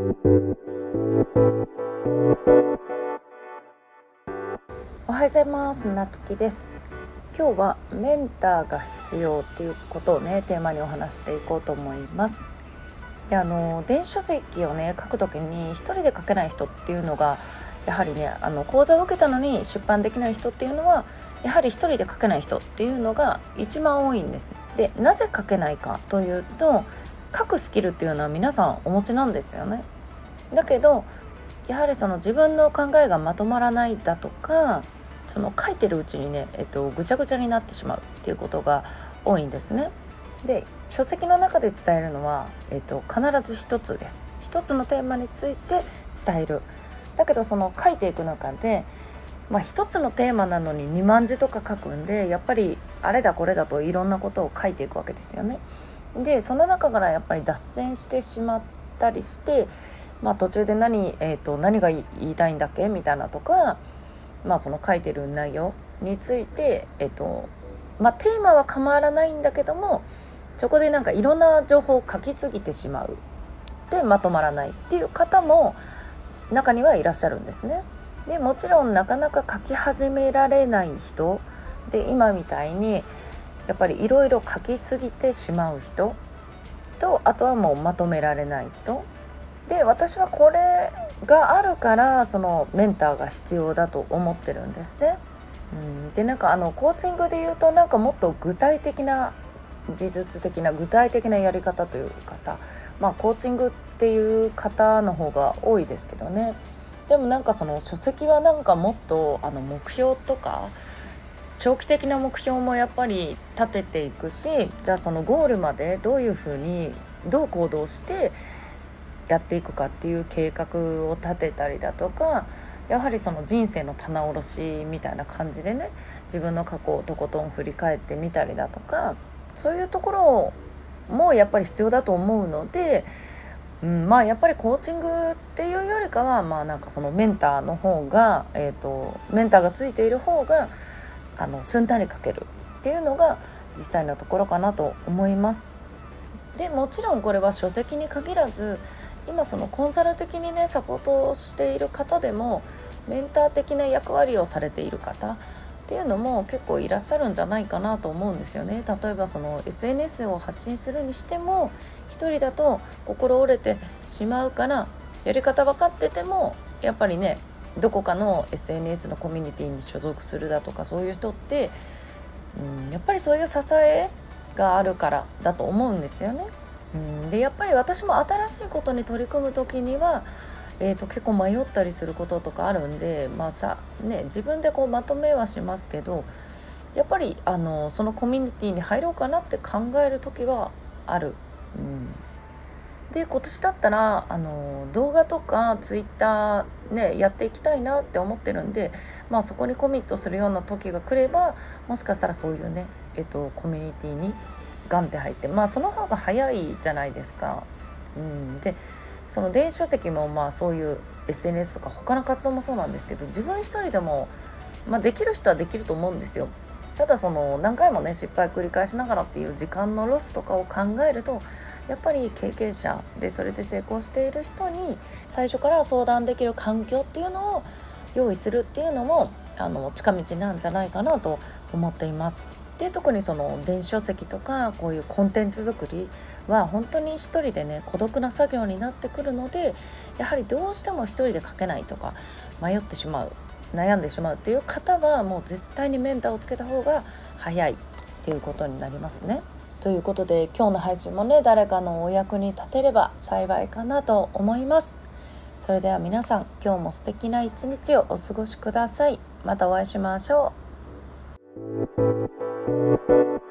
おはようございます。なつきです。今日はメンターが必要っていうことをねテーマにお話していこうと思います。であの電子書籍をね書くときに一人で書けない人っていうのがやはりねあの講座を受けたのに出版できない人っていうのはやはり一人で書けない人っていうのが一番多いんです。でなぜ書けないかというと書くスキルっていうのは皆さんお持ちなんですよねだけどやはりその自分の考えがまとまらないだとかその書いてるうちにね、えっと、ぐちゃぐちゃになってしまうっていうことが多いんですね。で書籍の中で伝えるのは、えっと、必ず一つです。一つのテーマについて伝える。だけどその書いていく中で、まあ、一つのテーマなのに2万字とか書くんでやっぱりあれだこれだといろんなことを書いていくわけですよね。でその中からやっぱり脱線してしまったりして、まあ、途中で何,、えーと、何が言いたいんだっけ？みたいなとか、まあ、その書いてる内容について、えーとまあ、テーマは構わらないんだけどもそこでなんかいろんな情報を書きすぎてしまうでまとまらないっていう方も中にはいらっしゃるんですね。でもちろんなかなか書き始められない人で今みたいにやっぱりいろいろ書きすぎてしまう人とあとはもうまとめられない人。で私はこれがあるからそのメンターが必要だと思ってるんですね。うん、でなんかあのコーチングで言うとなんかもっと具体的な技術的な具体的なやり方というかさまあコーチングっていう方の方が多いですけどね。でもなんかその書籍はなんかもっとあの目標とか長期的な目標もやっぱり立てていくしじゃあそのゴールまでどういうふうにどう行動してやっていくかっていう計画を立てたりだとかやはりその人生の棚卸しみたいな感じでね自分の過去をとことん振り返ってみたりだとかそういうところもやっぱり必要だと思うので、うん、まあやっぱりコーチングっていうよりかはまあなんかそのメンターの方が、えーとメンターがついている方があのすんなりかけるっていうのが実際のところかなと思います。でもちろんこれは書籍に限らず今そのコンサル的にねサポートをしている方でもメンター的な役割をされている方っていうのも結構いらっしゃるんじゃないかなと思うんですよね例えばその SNS を発信するにしても一人だと心折れてしまうからやり方分かっててもやっぱりねどこかの SNS のコミュニティに所属するだとかそういう人って、うん、やっぱりそういう支えがあるからだと思うんですよね。うん、でやっぱり私も新しいことに取り組む時には、えーと、結構迷ったりすることとかあるんで、まあさね、自分でこうまとめはしますけどやっぱりあのそのコミュニティに入ろうかなって考える時はある。うんで今年だったらあの動画とかツイッターねやっていきたいなって思ってるんで、まあ、そこにコミットするような時が来ればもしかしたらそういうね、えっと、コミュニティにガンって入ってまあその方が早いじゃないですか。うん、でその電子書籍もまあそういう SNS とか他の活動もそうなんですけど自分一人でも、まあ、できる人はできると思うんですよ。ただその何回もね失敗繰り返しながらっていう時間のロスとかを考えるとやっぱり経験者でそれで成功している人に最初から相談できる環境っていうのを用意するっていうのもあの近道なんじゃないかなと思っています。で特にその電子書籍とかこういうコンテンツ作りは本当に一人でね孤独な作業になってくるのでやはりどうしても一人で書けないとか迷ってしまう悩んでしまうっていう方はもう絶対にメンターをつけた方が早いっていうことになりますね。ということで今日の配信もね誰かのお役に立てれば幸いかなと思います。それでは皆さん今日も素敵な一日をお過ごしください。またお会いしましょう。